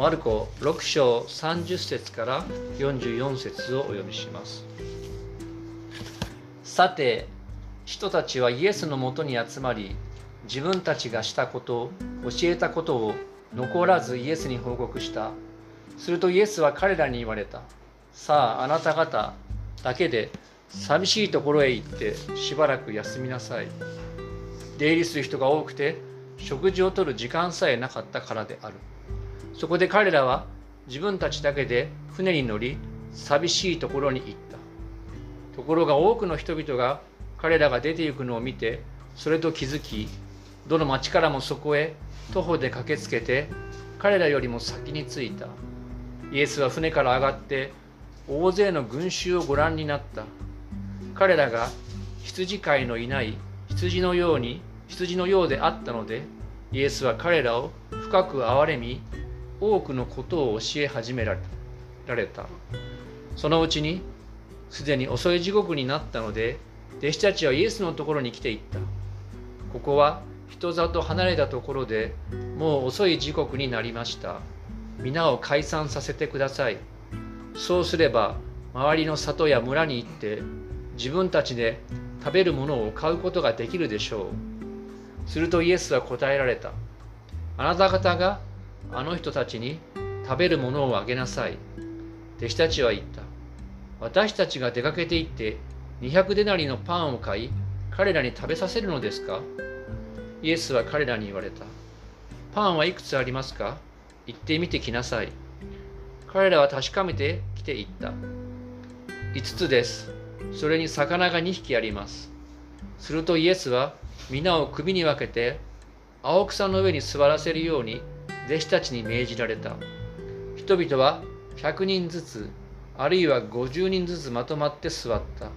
マルコ6章30節から44節をお読みします。さて人たちはイエスのもとに集まり自分たちがしたこと教えたことを残らずイエスに報告した。するとイエスは彼らに言われた。さああなた方だけで寂しいところへ行ってしばらく休みなさい。出入りする人が多くて食事をとる時間さえなかったからである。そこで彼らは自分たちだけで船に乗り寂しいところに行った。ところが多くの人々が彼らが出て行くのを見てそれと気づきどの町からもそこへ徒歩で駆けつけて彼らよりも先に着いた。イエスは船から上がって大勢の群衆をご覧になった。彼らが羊飼いのいない羊のように羊のようであったのでイエスは彼らを深く憐れみ多くのことを教え始められた。そのうちにすでに遅い時刻になったので弟子たちはイエスのところに来ていった。ここは人里離れたところでもう遅い時刻になりました。皆を解散させてください。そうすれば周りの里や村に行って自分たちで食べるものを買うことができるでしょう。するとイエスは答えられた。あなた方があの人たちに食べるものをあげなさい。弟子たちは言った。私たちが出かけて行って200デナリのパンを買い、彼らに食べさせるのですか？イエスは彼らに言われた。パンはいくつありますか？行ってみてきなさい。彼らは確かめてきて言った。5つです。それに魚が2匹あります。するとイエスは皆を首に分けて青草の上に座らせるように弟子たちに命じられた。人々は100人ずつあるいは50人ずつまとまって座った。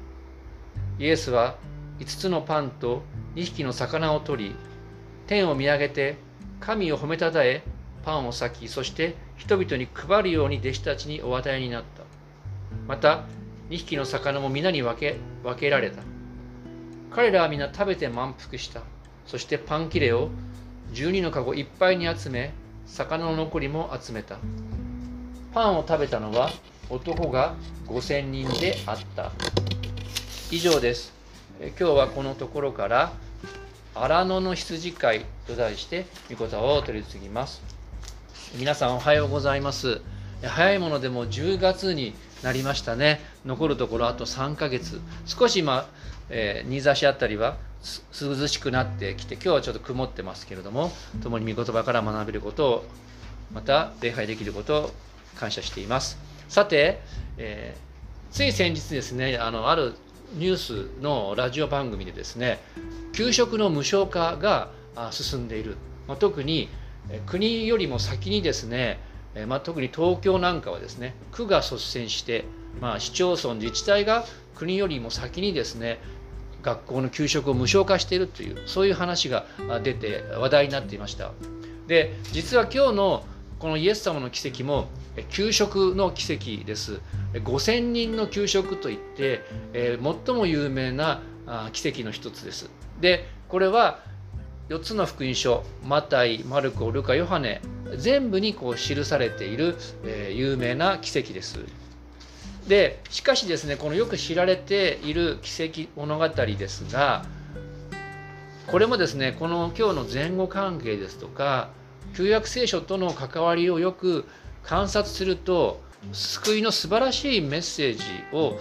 イエスは5つのパンと2匹の魚を取り天を見上げて神を褒めたたえパンを裂きそして人々に配るように弟子たちにお与えになった。また2匹の魚も皆に分け分けられた。彼らは皆食べて満腹した。そしてパン切れを12の籠いっぱいに集め魚の残りも集めた。パンを食べたのは男が5000人であった。以上です。今日はこのところから荒野の羊飼いと題して御言葉を取り次ぎます。皆さんおはようございます。早いものでも10月になりましたね。残るところあと3ヶ月。少し今、えー、新座市あたりは涼しくなってきて今日はちょっと曇ってますけれども共に御言葉から学べることをまた礼拝できることを感謝しています。さて、えー、つい先日ですねあのあるニュースのラジオ番組でですね給食の無償化が進んでいる、まあ、特に国よりも先にですね、まあ、特に東京なんかはですね区が率先して、まあ、市町村自治体が国よりも先にですね学校の給食を無償化しているというそういう話が出て話題になっていました。で実は今日のこのイエス様の奇跡も給食の奇跡です。5000人の給食といって、え最も有名な奇跡の一つです。でこれは4つの福音書マタイマルコルカヨハネ全部にこう記されている、え有名な奇跡です。でしかしですねこのよく知られている奇跡物語ですがこれもですねこの今日の前後関係ですとか旧約聖書との関わりをよく観察すると救いの素晴らしいメッセージを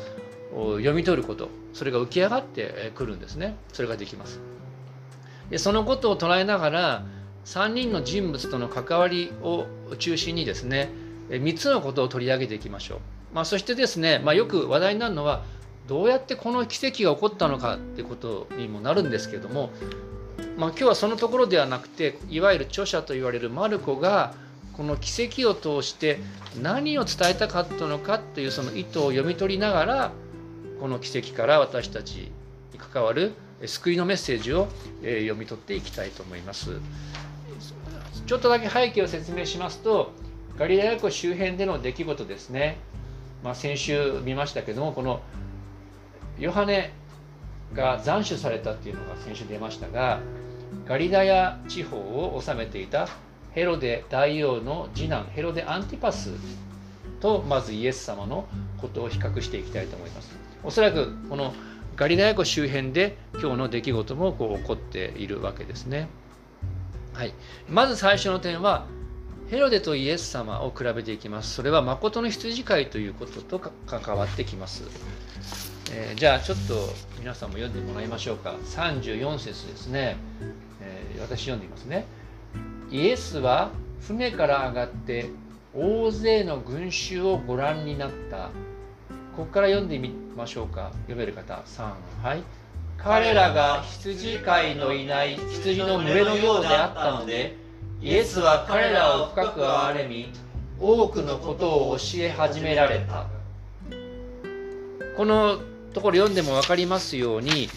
読み取ることそれが浮き上がってくるんですね。それができます。でそのことを捉えながら3人の人物との関わりを中心にですね3つのことを取り上げていきましょう。まあ、そしてですね、まあ、よく話題になるのはどうやってこの奇跡が起こったのかってことにもなるんですけども、まあ、今日はそのところではなくていわゆる著者と言われるマルコがこの奇跡を通して何を伝えたかったのかというその意図を読み取りながらこの奇跡から私たちに関わる救いのメッセージを読み取っていきたいと思います。ちょっとだけ背景を説明しますとガリラヤ湖周辺での出来事ですね。まあ、先週見ましたけどもこのヨハネが斬首されたっていうのが先週出ましたがガリダヤ地方を治めていたヘロデ大王の次男ヘロデアンティパスとまずイエス様のことを比較していきたいと思います。おそらくこのガリラヤ湖周辺で今日の出来事もこう起こっているわけですね。はい、まず最初の点はヘロデとイエス様を比べていきます。それは誠の羊飼いということと関わってきます。えー、じゃあちょっと皆さんも読んでもらいましょうか。34節ですね。えー、私読んでみますね。イエスは船から上がって大勢の群衆をご覧になった。ここから読んでみましょうか。読める方、3、はい。彼らが羊飼いのいない羊の群れのようであったので、イエスは彼らを深く憐れみ多くのことを教え始められた。このところ読んでも分かりますように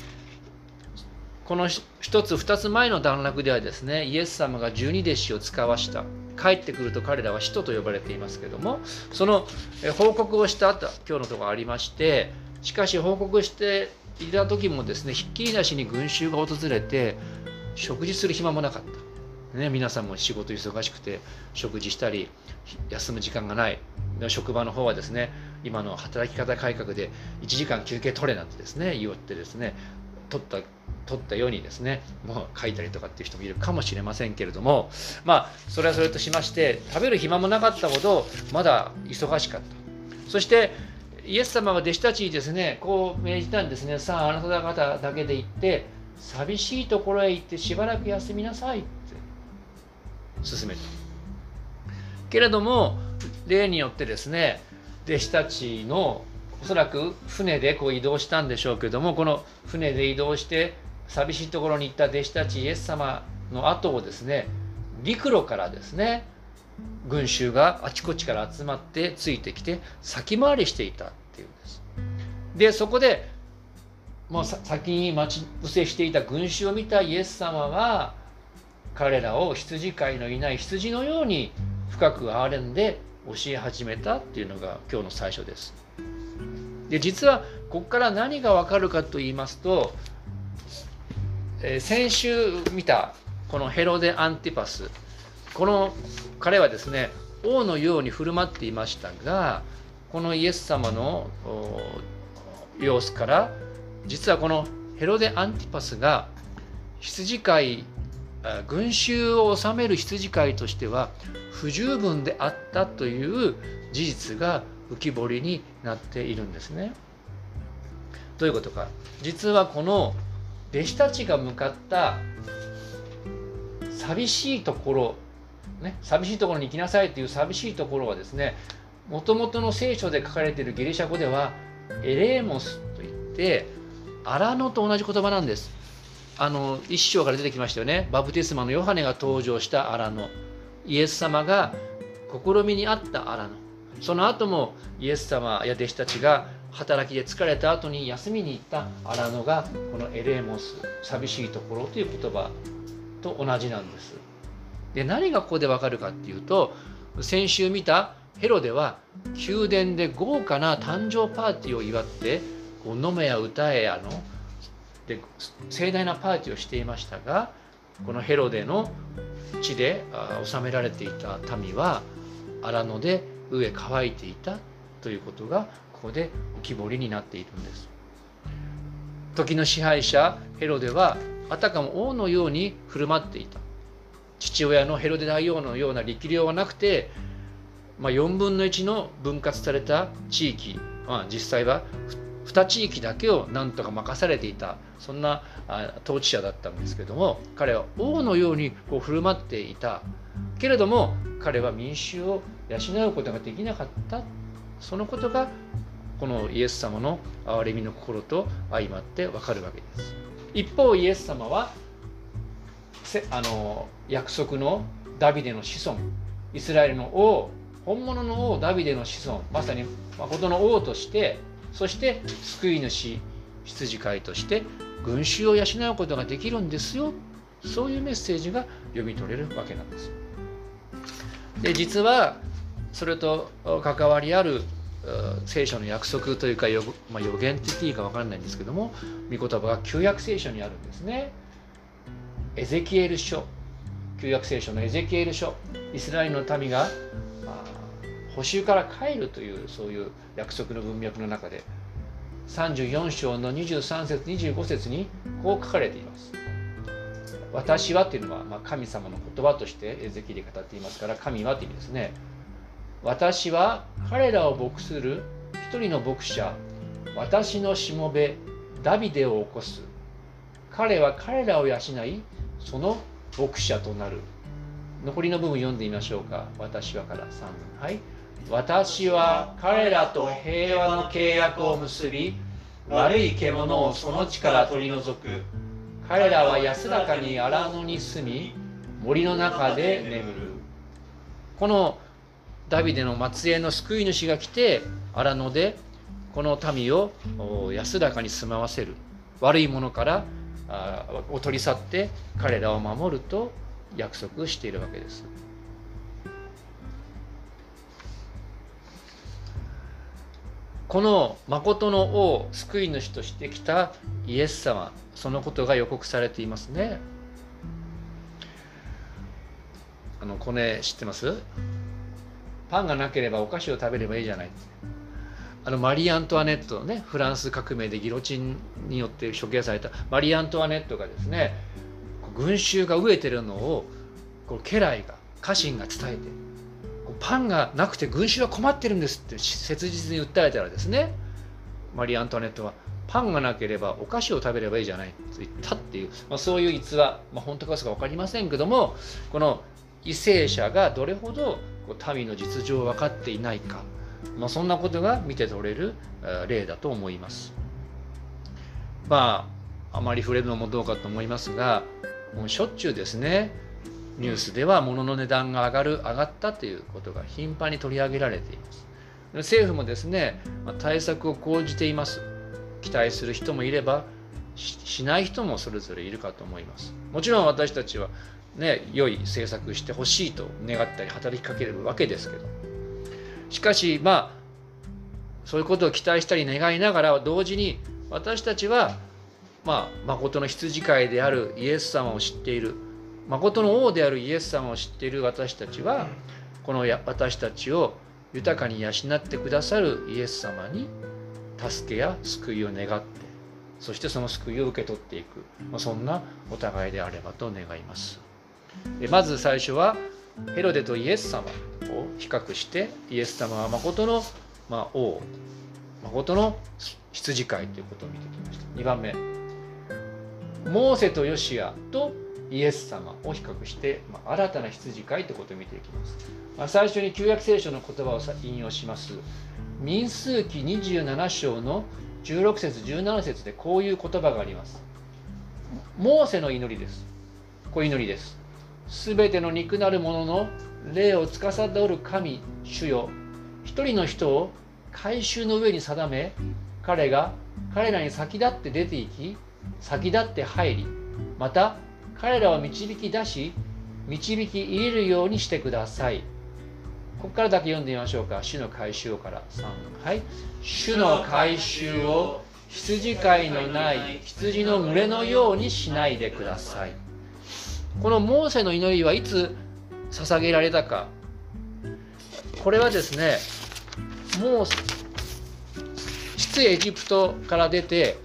この一つ二つ前の段落ではですねイエス様が十二弟子を使わした。帰ってくると彼らは使徒と呼ばれていますけどもその報告をした後今日のところありましてしかし報告していた時もですねひっきりなしに群衆が訪れて食事する暇もなかった。ね、皆さんも仕事忙しくて食事したり休む時間がない。職場の方はですね今の働き方改革で1時間休憩取れなんてですね言ってですね取った取ったようにですねもう書いたりとかっていう人もいるかもしれませんけれどもまあそれはそれとしまして食べる暇もなかったほどまだ忙しかった。そしてイエス様は弟子たちにですねこう命じたんですね。さああなた方だけで行って寂しいところへ行ってしばらく休みなさい。進めたけれども例によってですね弟子たちのおそらく船でこう移動したんでしょうけどもこの船で移動して寂しいところに行った弟子たちイエス様の後をですね陸路からですね群衆があちこちから集まってついてきて先回りしていたっていうんです。でそこでもう先に待ち伏せしていた群衆を見たイエス様は彼らを羊飼いのいない羊のように深く憐れんで教え始めたっていうのが今日の最初です。で実はここから何がわかるかと言いますと、えー、先週見たこのヘロデ・アンティパスこの彼はですね王のように振る舞っていましたがこのイエス様の様子から実はこのヘロデ・アンティパスが羊飼い群衆を治める羊飼いとしては不十分であったという事実が浮き彫りになっているんですね。どういうことか実はこの弟子たちが向かった寂しいところ、ね、寂しいところに行きなさいという寂しいところはですねもともとの聖書で書かれているギリシャ語ではエレーモスといって荒野と同じ言葉なんです。あの一章から出てきましたよね。バプテスマのヨハネが登場した荒野。イエス様が試みにあった荒野。その後もイエス様や弟子たちが働きで疲れた後に休みに行った荒野がこのエレーモス寂しいところという言葉と同じなんです。で何がここでわかるかっていうと先週見たヘロデは宮殿で豪華な誕生パーティーを祝ってこう飲めや歌えやので盛大なパーティーをしていましたがこのヘロデの地で治められていた民は荒野で飢え乾いていたということがここで浮き彫りになっているんです。時の支配者ヘロデはあたかも王のように振る舞っていた父親のヘロデ大王のような力量はなくて、まあ、4分の1の分割された地域、まあ、実際は2地域だけをなんとか任されていたそんな統治者だったんですけども彼は王のようにこう振る舞っていた。けれども彼は民衆を養うことができなかった。そのことがこのイエス様の憐れみの心と相まってわかるわけです。一方イエス様はあの約束のダビデの子孫イスラエルの王本物の王ダビデの子孫まさに誠の王としてそして救い主羊飼いとして群衆を養うことができるんですよそういうメッセージが読み取れるわけなんです。で実はそれと関わりある聖書の約束というか予,、まあ、予言って言っていいか分からないんですけども御言葉が旧約聖書にあるんですね。エゼキエル書旧約聖書のエゼキエル書イスラエルの民が補修から帰るというそういう約束の文脈の中で34章の23節25節にこう書かれています。私はというのは、まあ、神様の言葉としてエゼキエル語っていますから神はという意味ですね。私は彼らを牧する一人の牧者私のしもべダビデを起こす。彼は彼らを養いその牧者となる。残りの部分読んでみましょうか。私はから3分。はい。私は彼らと平和の契約を結び悪い獣をその地から取り除く。彼らは安らかに荒野に住み森の中で眠る。このダビデの末裔の救い主が来て荒野でこの民を安らかに住まわせる。悪いものからを取り去って彼らを守ると約束しているわけです。この誠の王救い主としてきたイエス様そのことが予告されていますね。あのこれ知ってます？パンがなければお菓子を食べればいいじゃない。あのマリー・アントワネットねフランス革命でギロチンによって処刑されたマリー・アントワネットがですね群衆が飢えてるのをこう家来が家臣が伝えてパンがなくて群衆は困ってるんですって切実に訴えたらですねマリー・アントワネットはパンがなければお菓子を食べればいいじゃないと言ったっていう、まあ、そういう逸話、まあ、本当かそうか分かりませんけどもこの為政者がどれほど民の実情を分かっていないか、まあ、そんなことが見て取れる例だと思います。まああまり触れるのもどうかと思いますがもうしょっちゅうですねニュースでは物の値段が上がる上がったということが頻繁に取り上げられています。政府もですね対策を講じています。期待する人もいればしない人もそれぞれいるかと思います。もちろん私たちはね良い政策してほしいと願ったり働きかけるわけですけど。しかしまあそういうことを期待したり願いながら同時に私たちはまあ誠の羊飼いであるイエス様を知っている。誠の王であるイエス様を知っている私たちはこの私たちを豊かに養ってくださるイエス様に助けや救いを願ってそしてその救いを受け取っていく、まあ、そんなお互いであればと願います。まず最初はヘロデとイエス様を比較してイエス様は誠の、まあ、王誠の羊飼いということを見てきました。2番目。モーセとヨシアとイエス様を比較して、まあ、新たな羊飼いということを見ていきます、まあ、最初に旧約聖書の言葉を引用します。民数記27章の16節17節でこういう言葉があります。モーセの祈りです。こう祈りです。すべての肉なるものの霊を司る神主よ。一人の人を改宗の上に定め彼が彼らに先立って出て行き先立って入りまた彼らを導き出し導き入れるようにしてください。ここからだけ読んでみましょうか。主の改宗から。3はい。主の改宗を羊飼いのない羊の群れのようにしないでください。このモーセの祈りはいつ捧げられたか。これはですねもう出エジプトから出て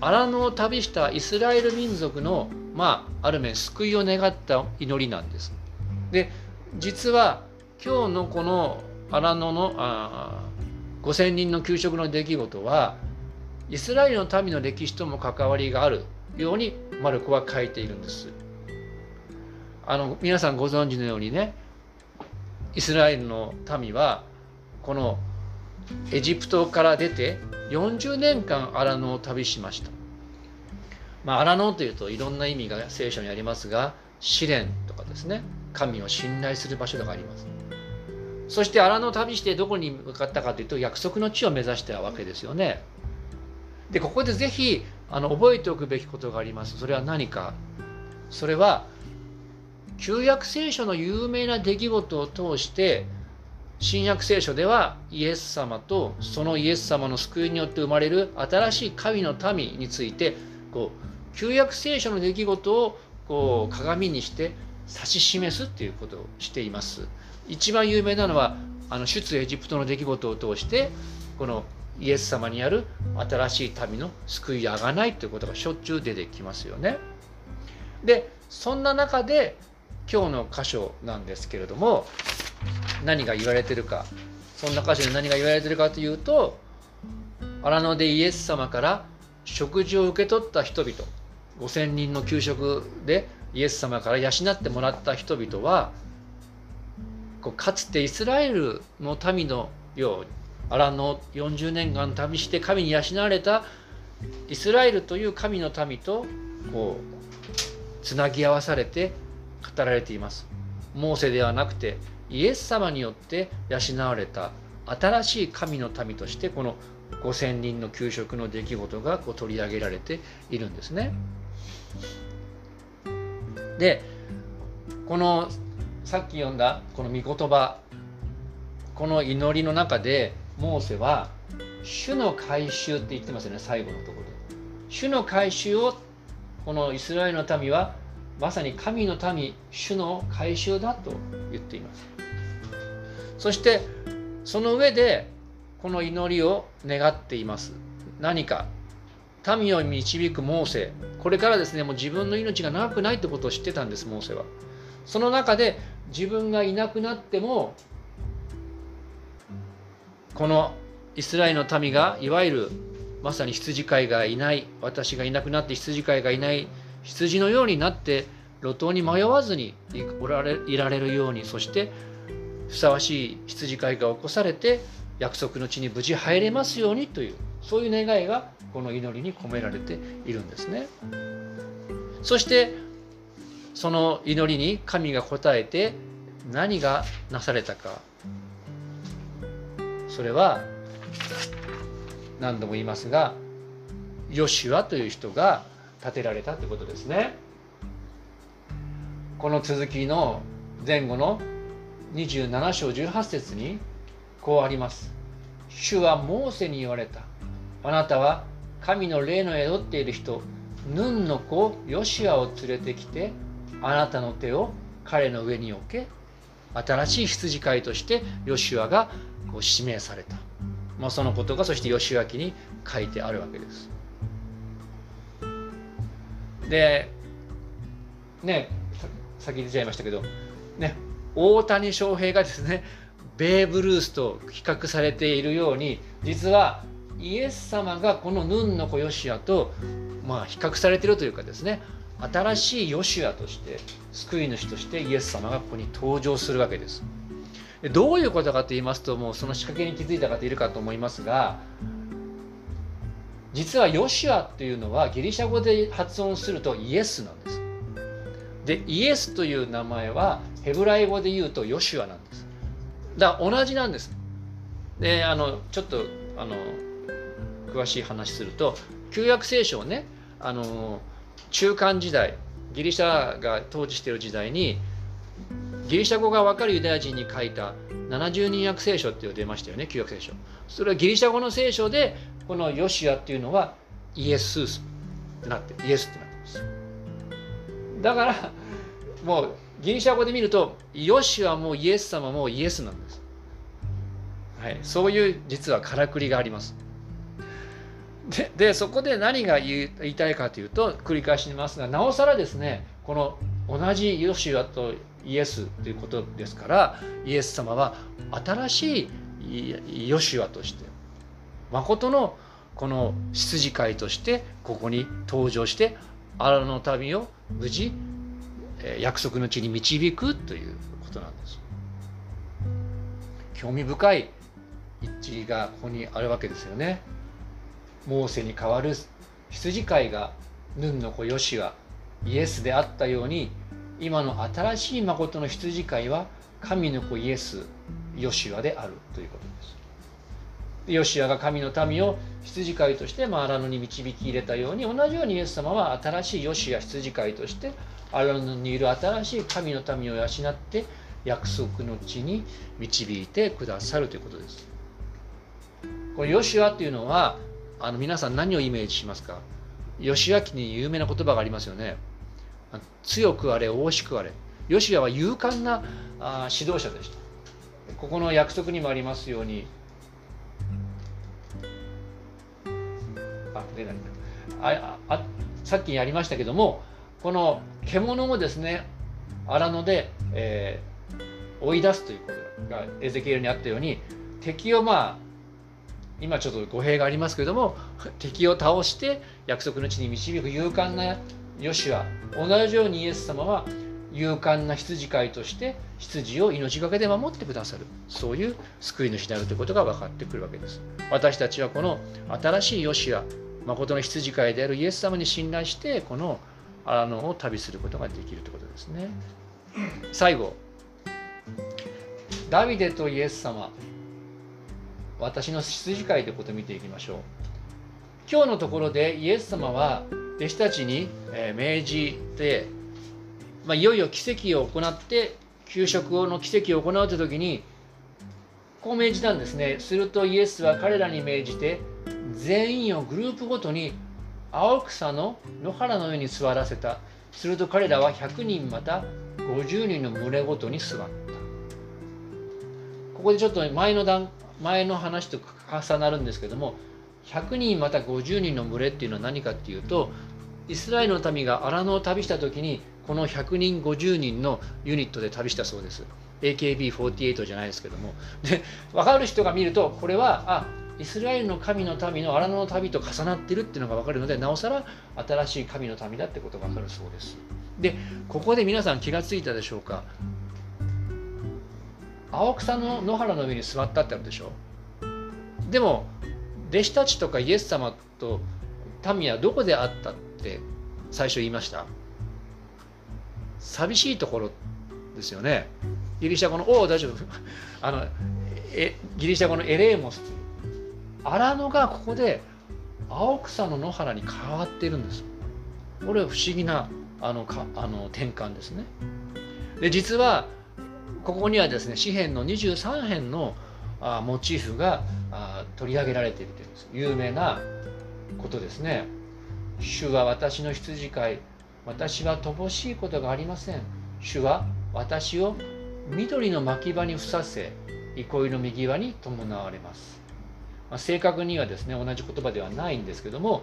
荒野を旅したイスラエル民族のまあ、ある面救いを願った祈りなんです。で実は今日のこの荒野のあ5,000人の給食の出来事はイスラエルの民の歴史とも関わりがあるようにマルコは書いているんです。あの皆さんご存知のようにねイスラエルの民はこのエジプトから出て40年間荒野を旅しました。まあ、荒野というといろんな意味が聖書にありますが試練とかですね。神を信頼する場所とかあります。そして荒野を旅してどこに向かったかというと約束の地を目指してたわけですよね。でここでぜひあの覚えておくべきことがあります。それは何か。それは旧約聖書の有名な出来事を通して新約聖書ではイエス様とそのイエス様の救いによって生まれる新しい神の民についてこう旧約聖書の出来事をこう鏡にして指し示すっていうことをしています。一番有名なのはあの出エジプトの出来事を通してこのイエス様にある新しい民の救いあがないということがしょっちゅう出てきますよね。でそんな中で今日の箇所なんですけれども何が言われてるか。そんな箇所で何が言われてるかというと荒野でイエス様から食事を受け取った人々5,000人の給食でイエス様から養ってもらった人々はこうかつてイスラエルの民のようにアランの40年間旅して神に養われたイスラエルという神の民とこうつなぎ合わされて語られています。モーセではなくてイエス様によって養われた新しい神の民としてこの5,000人の給食の出来事がこう取り上げられているんですね。でこのさっき読んだこの御言葉この祈りの中でモーセは主の改宗って言ってますよね最後のところで。主の改宗をこのイスラエルの民はまさに神の民主の改宗だと言っています。そしてその上でこの祈りを願っています。何か民を導くモーセ。これからですねもう自分の命が長くないってことを知ってたんですモーセは。その中で自分がいなくなってもこのイスラエルの民がいわゆるまさに羊飼いがいない私がいなくなって羊飼いがいない羊のようになって路頭に迷わずにおられいられるようにそしてふさわしい羊飼いが起こされて約束の地に無事入れますようにというそういう願いがこの祈りに込められているんですね。そしてその祈りに神が応えて何がなされたかそれは何度も言いますがヨシュアという人が建てられたということですね。この続きの前後の27章18節にこうあります。主はモーセに言われた。あなたは神の霊の宿っている人、ヌンの子ヨシュアを連れてきて、あなたの手を彼の上に置け、新しい羊飼いとしてヨシュアがこう指名された、まあ、そのことがそしてヨシュア記に書いてあるわけです。でね先に出ちゃいましたけどね大谷翔平がですねベーブ・ルースと比較されているように実はイエス様がこのヌンの子ヨシアと、まあ、比較されているというかですね新しいヨシアとして救い主としてイエス様がここに登場するわけです。どういうことかと言いますともうその仕掛けに気づいた方いるかと思いますが実はヨシアというのはギリシャ語で発音するとイエスなんです。でイエスという名前はヘブライ語で言うとヨシュアなんです。だから同じなんです。であのちょっとあの詳しい話すると旧約聖書をねあの中間時代ギリシャが統治している時代にギリシャ語が分かるユダヤ人に書いた70人訳聖書っていうのが出ましたよね旧約聖書。それはギリシャ語の聖書でこのヨシアっていうのはイエスってなってイエスってなってます。だからもうギリシャ語で見るとヨシアもイエス様もイエスなんです、はい、そういう実はからくりがあります。ででそこで何が言いたいかというと繰り返しますがなおさらですねこの同じヨシュアとイエスということですからイエス様は新しいヨシュアとして誠のこの羊飼いとしてここに登場して荒野の民を無事約束の地に導くということなんです。興味深い一致がここにあるわけですよね。モーセに代わる羊飼いがヌンの子ヨシはイエスであったように今の新しい誠の羊飼いは神の子イエスヨシュアであるということです。ヨシュアが神の民を羊飼いとして荒野に導き入れたように同じようにイエス様は新しいヨシュア羊飼いとして荒野にいる新しい神の民を養って約束の地に導いてくださるということです。このヨシュアというのはあの皆さん何をイメージしますか？義明に有名な言葉がありますよね。強くあれ、大しくあれ。ヨシアは勇敢なあ指導者でしたここの約束にもありますようにあ出ないああさっきやりましたけどもこの獣をですね荒野で、えー、追い出すということがエゼキエルにあったように敵をまあ今ちょっと語弊がありますけれども敵を倒して約束の地に導く勇敢なヨシュア同じようにイエス様は勇敢な羊飼いとして羊を命がけで守ってくださる。そういう救い主であるということが分かってくるわけです。私たちはこの新しいヨシュア誠の羊飼いであるイエス様に信頼してこの荒野を旅することができるということですね。最後ダビデとイエス様。私の羊飼いということを見ていきましょう。今日のところでイエス様は弟子たちに命じて、まあ、いよいよ奇跡を行って給食の奇跡を行うという時にこう命じたんですね。するとイエスは彼らに命じて全員をグループごとに青草の野原の上に座らせた。すると彼らは100人また50人の群れごとに座った。ここでちょっと前の段前の話と重なるんですけども100人また50人の群れっていうのは何かっていうとイスラエルの民が荒野を旅した時にこの100人50人のユニットで旅したそうです。AKB48 じゃないですけども。で分かる人が見るとこれはあイスラエルの神の民の荒野の旅と重なってるっていうのが分かるのでなおさら新しい神の民だってことが分かるそうです。でここで皆さん気がついたでしょうか。青草の野原の上に座ったってあるでしょ？でも弟子たちとかイエス様と民はどこであったって最初言いました。寂しいところですよね。ギリシャ語の「おお大丈夫」あのえギリシャ語のエレーモス。荒野がここで青草の野原に変わってるんです。これは不思議なあのかあの転換ですね。で実はここにはですね詩篇の23編のあモチーフがあ取り上げられているというんです有名なことですね。主は私の羊飼い私は乏しいことがありません。主は私を緑の牧場にふさせ憩いの右輪に伴われます、まあ、正確にはですね同じ言葉ではないんですけども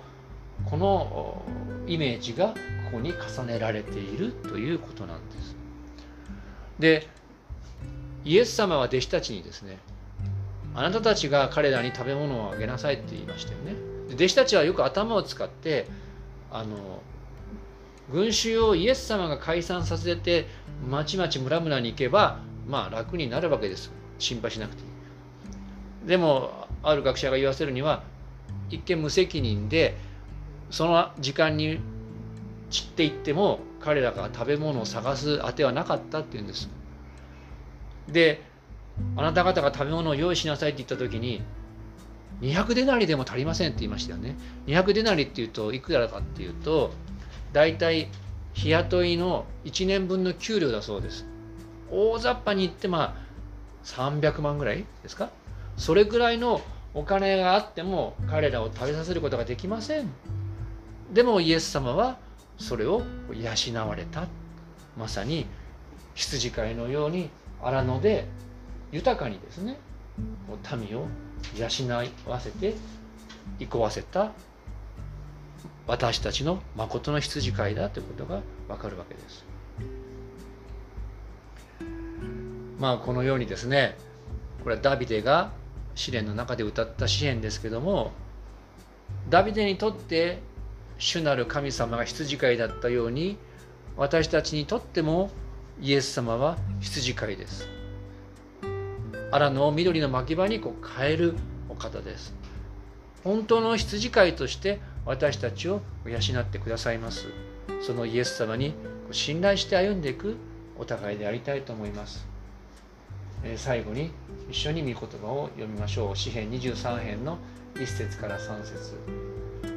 このイメージがここに重ねられているということなんです。でイエス様は弟子たちにですねあなたたちが彼らに食べ物をあげなさいって言いましたよね。弟子たちはよく頭を使ってあの群衆をイエス様が解散させてまちまち村々に行けばまあ楽になるわけです心配しなくていい。でもある学者が言わせるには一見無責任でその時間に散っていっても彼らが食べ物を探すあてはなかったっていうんです。であなた方が食べ物を用意しなさいって言った時に200デナリでも足りませんって言いましたよね。200デナリっていうといくらかっていうと大体日雇いの1年分の給料だそうです。大雑把に言ってまあ300万ぐらいですか？それぐらいのお金があっても彼らを食べさせることができません。でもイエス様はそれを養われた。まさに羊飼いのように荒野で豊かにですね民を養わせて憩わせた私たちの誠の羊飼いだということがわかるわけです。まあこのようにですねこれはダビデが試練の中で歌った詩篇ですけどもダビデにとって主なる神様が羊飼いだったように私たちにとってもイエス様は羊飼いです。荒野を緑の牧場にこう変えるお方です。本当の羊飼いとして私たちを養ってくださいます。そのイエス様に信頼して歩んでいくお互いでありたいと思います。え最後に一緒に御言葉を読みましょう。詩編23編の1節から3節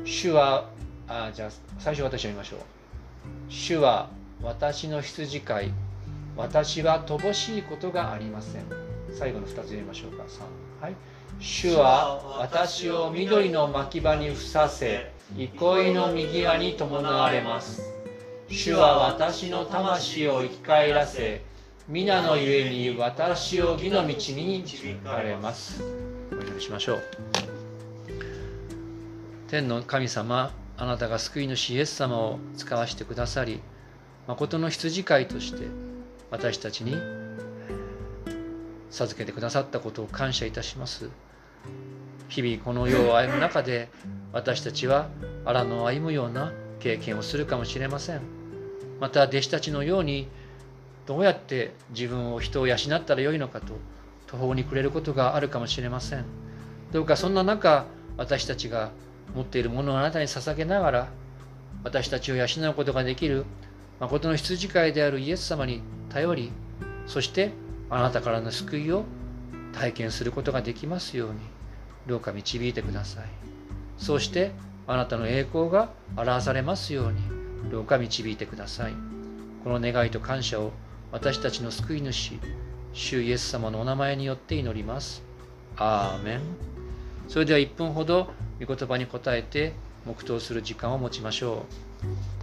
主はあじゃあ最初私読みましょう。主は私の羊飼い私は乏しいことがありません。最後の2つ読みましょうか。3はい。主は私を緑の牧場にふさせ憩いの右側に伴われます。主は私の魂を生き返らせ皆のゆえに私を義の道に導かれます。お祈りしましょう。天の神様あなたが救い主イエス様を使わせてくださり誠の羊飼いとして私たちに授けてくださったことを感謝いたします。日々この世を歩む中で私たちは荒野を歩むような経験をするかもしれません。また弟子たちのようにどうやって自分を人を養ったらよいのかと途方に暮れることがあるかもしれません。どうかそんな中私たちが持っているものをあなたに捧げながら私たちを養うことができる誠の羊飼いであるイエス様に頼りそしてあなたからの救いを体験することができますようにどうか導いてください。そしてあなたの栄光が表されますようにどうか導いてください。この願いと感謝を私たちの救い主主イエス様のお名前によって祈ります。アーメン。それでは1分ほど御言葉に答えて黙祷する時間を持ちましょう。